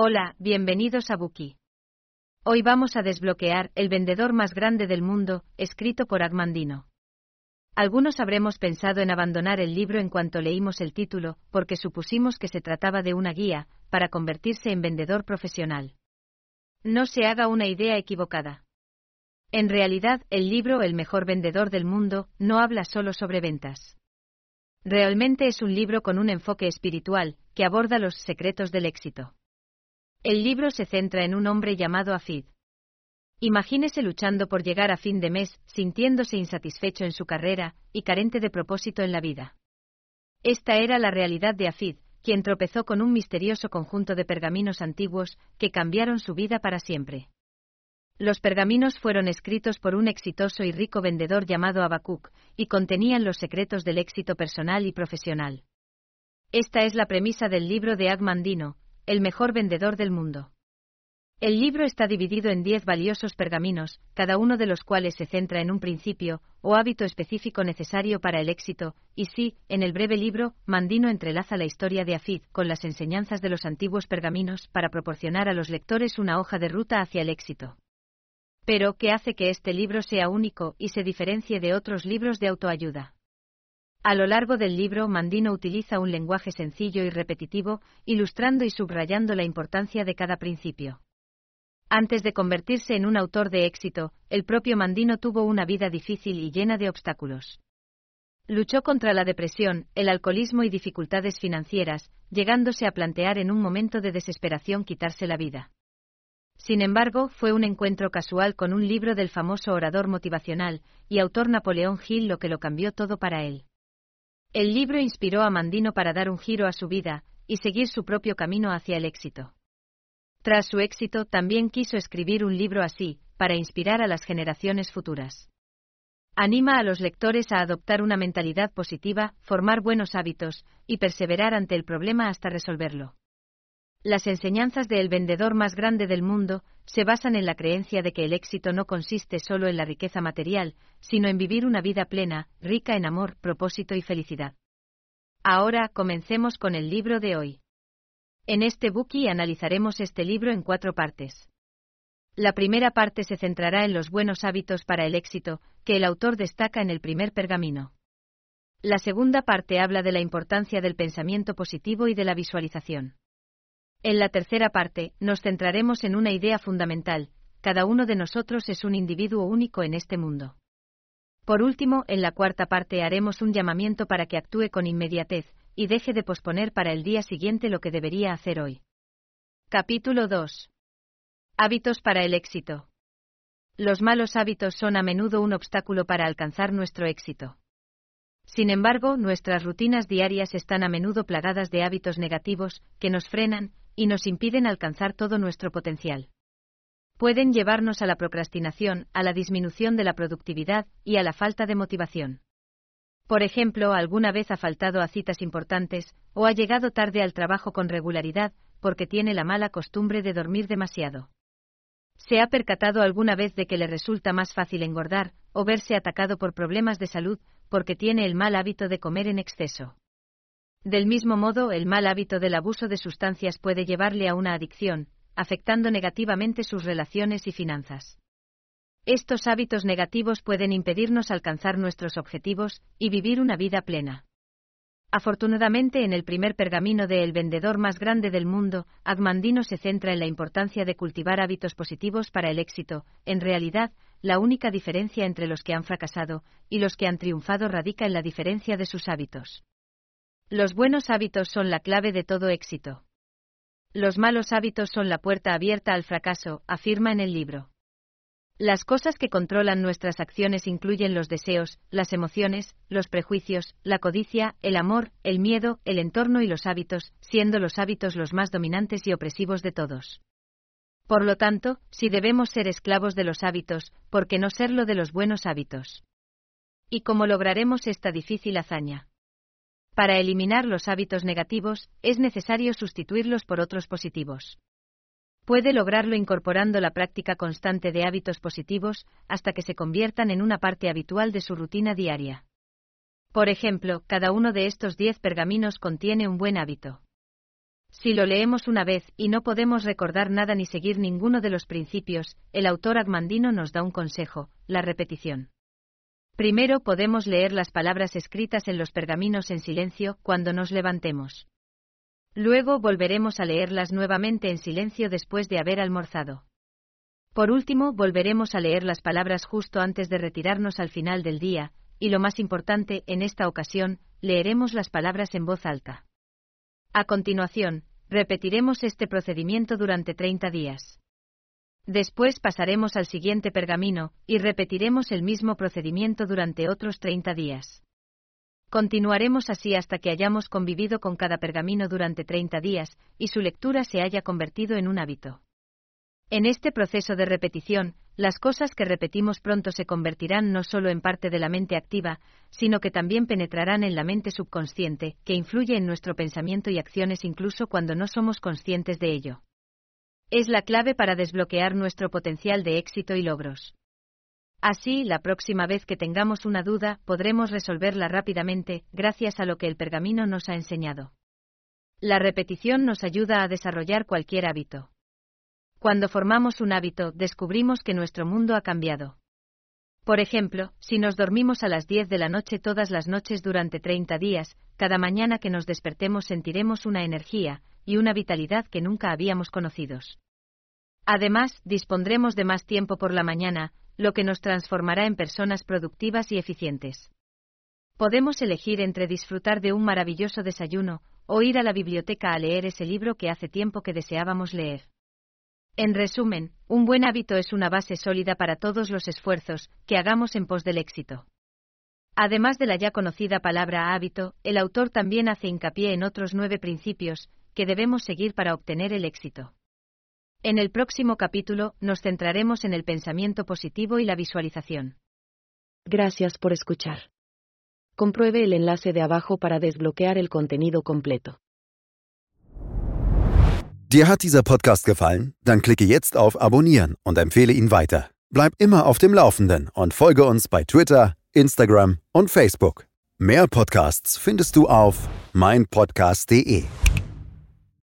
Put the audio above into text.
Hola, bienvenidos a Buki. Hoy vamos a desbloquear El vendedor más grande del mundo, escrito por Agmandino. Algunos habremos pensado en abandonar el libro en cuanto leímos el título, porque supusimos que se trataba de una guía, para convertirse en vendedor profesional. No se haga una idea equivocada. En realidad, el libro El mejor vendedor del mundo no habla solo sobre ventas. Realmente es un libro con un enfoque espiritual, que aborda los secretos del éxito. El libro se centra en un hombre llamado Afid. Imagínese luchando por llegar a fin de mes, sintiéndose insatisfecho en su carrera y carente de propósito en la vida. Esta era la realidad de Afid, quien tropezó con un misterioso conjunto de pergaminos antiguos que cambiaron su vida para siempre. Los pergaminos fueron escritos por un exitoso y rico vendedor llamado Abacuc, y contenían los secretos del éxito personal y profesional. Esta es la premisa del libro de Agmandino, el mejor vendedor del mundo. El libro está dividido en diez valiosos pergaminos, cada uno de los cuales se centra en un principio o hábito específico necesario para el éxito, y sí, en el breve libro, Mandino entrelaza la historia de Afid con las enseñanzas de los antiguos pergaminos para proporcionar a los lectores una hoja de ruta hacia el éxito. Pero, ¿qué hace que este libro sea único y se diferencie de otros libros de autoayuda? A lo largo del libro, Mandino utiliza un lenguaje sencillo y repetitivo, ilustrando y subrayando la importancia de cada principio. Antes de convertirse en un autor de éxito, el propio Mandino tuvo una vida difícil y llena de obstáculos. Luchó contra la depresión, el alcoholismo y dificultades financieras, llegándose a plantear en un momento de desesperación quitarse la vida. Sin embargo, fue un encuentro casual con un libro del famoso orador motivacional y autor Napoleón Hill lo que lo cambió todo para él. El libro inspiró a Mandino para dar un giro a su vida y seguir su propio camino hacia el éxito. Tras su éxito, también quiso escribir un libro así, para inspirar a las generaciones futuras. Anima a los lectores a adoptar una mentalidad positiva, formar buenos hábitos y perseverar ante el problema hasta resolverlo. Las enseñanzas de El vendedor más grande del mundo se basan en la creencia de que el éxito no consiste solo en la riqueza material, sino en vivir una vida plena, rica en amor, propósito y felicidad. Ahora comencemos con el libro de hoy. En este Buki analizaremos este libro en cuatro partes. La primera parte se centrará en los buenos hábitos para el éxito, que el autor destaca en el primer pergamino. La segunda parte habla de la importancia del pensamiento positivo y de la visualización. En la tercera parte, nos centraremos en una idea fundamental, cada uno de nosotros es un individuo único en este mundo. Por último, en la cuarta parte haremos un llamamiento para que actúe con inmediatez, y deje de posponer para el día siguiente lo que debería hacer hoy. Capítulo 2. Hábitos para el éxito. Los malos hábitos son a menudo un obstáculo para alcanzar nuestro éxito. Sin embargo, nuestras rutinas diarias están a menudo plagadas de hábitos negativos que nos frenan y nos impiden alcanzar todo nuestro potencial. Pueden llevarnos a la procrastinación, a la disminución de la productividad y a la falta de motivación. Por ejemplo, alguna vez ha faltado a citas importantes o ha llegado tarde al trabajo con regularidad porque tiene la mala costumbre de dormir demasiado. ¿Se ha percatado alguna vez de que le resulta más fácil engordar o verse atacado por problemas de salud porque tiene el mal hábito de comer en exceso? Del mismo modo, el mal hábito del abuso de sustancias puede llevarle a una adicción, afectando negativamente sus relaciones y finanzas. Estos hábitos negativos pueden impedirnos alcanzar nuestros objetivos y vivir una vida plena. Afortunadamente, en el primer pergamino de El vendedor más grande del mundo, Agmandino se centra en la importancia de cultivar hábitos positivos para el éxito. En realidad, la única diferencia entre los que han fracasado y los que han triunfado radica en la diferencia de sus hábitos. Los buenos hábitos son la clave de todo éxito. Los malos hábitos son la puerta abierta al fracaso, afirma en el libro. Las cosas que controlan nuestras acciones incluyen los deseos, las emociones, los prejuicios, la codicia, el amor, el miedo, el entorno y los hábitos, siendo los hábitos los más dominantes y opresivos de todos. Por lo tanto, si debemos ser esclavos de los hábitos, ¿por qué no serlo de los buenos hábitos? ¿Y cómo lograremos esta difícil hazaña? Para eliminar los hábitos negativos, es necesario sustituirlos por otros positivos. Puede lograrlo incorporando la práctica constante de hábitos positivos hasta que se conviertan en una parte habitual de su rutina diaria. Por ejemplo, cada uno de estos diez pergaminos contiene un buen hábito. Si lo leemos una vez y no podemos recordar nada ni seguir ninguno de los principios, el autor agmandino nos da un consejo, la repetición. Primero podemos leer las palabras escritas en los pergaminos en silencio cuando nos levantemos. Luego volveremos a leerlas nuevamente en silencio después de haber almorzado. Por último, volveremos a leer las palabras justo antes de retirarnos al final del día, y lo más importante, en esta ocasión, leeremos las palabras en voz alta. A continuación, repetiremos este procedimiento durante 30 días. Después pasaremos al siguiente pergamino, y repetiremos el mismo procedimiento durante otros 30 días. Continuaremos así hasta que hayamos convivido con cada pergamino durante 30 días, y su lectura se haya convertido en un hábito. En este proceso de repetición, las cosas que repetimos pronto se convertirán no solo en parte de la mente activa, sino que también penetrarán en la mente subconsciente, que influye en nuestro pensamiento y acciones incluso cuando no somos conscientes de ello. Es la clave para desbloquear nuestro potencial de éxito y logros. Así, la próxima vez que tengamos una duda, podremos resolverla rápidamente, gracias a lo que el pergamino nos ha enseñado. La repetición nos ayuda a desarrollar cualquier hábito. Cuando formamos un hábito, descubrimos que nuestro mundo ha cambiado. Por ejemplo, si nos dormimos a las 10 de la noche todas las noches durante 30 días, cada mañana que nos despertemos sentiremos una energía y una vitalidad que nunca habíamos conocidos. Además, dispondremos de más tiempo por la mañana, lo que nos transformará en personas productivas y eficientes. Podemos elegir entre disfrutar de un maravilloso desayuno o ir a la biblioteca a leer ese libro que hace tiempo que deseábamos leer. En resumen, un buen hábito es una base sólida para todos los esfuerzos que hagamos en pos del éxito. Además de la ya conocida palabra hábito, el autor también hace hincapié en otros nueve principios que debemos seguir para obtener el éxito. En el próximo capítulo nos centraremos en el pensamiento positivo y la visualización. Gracias por escuchar. Compruebe el enlace de abajo para desbloquear el contenido completo. Dir hat dieser Podcast gefallen? Dann klicke jetzt auf Abonnieren und empfehle ihn weiter. Bleib immer auf dem Laufenden und folge uns bei Twitter, Instagram und Facebook. Mehr Podcasts findest du auf meinpodcast.de.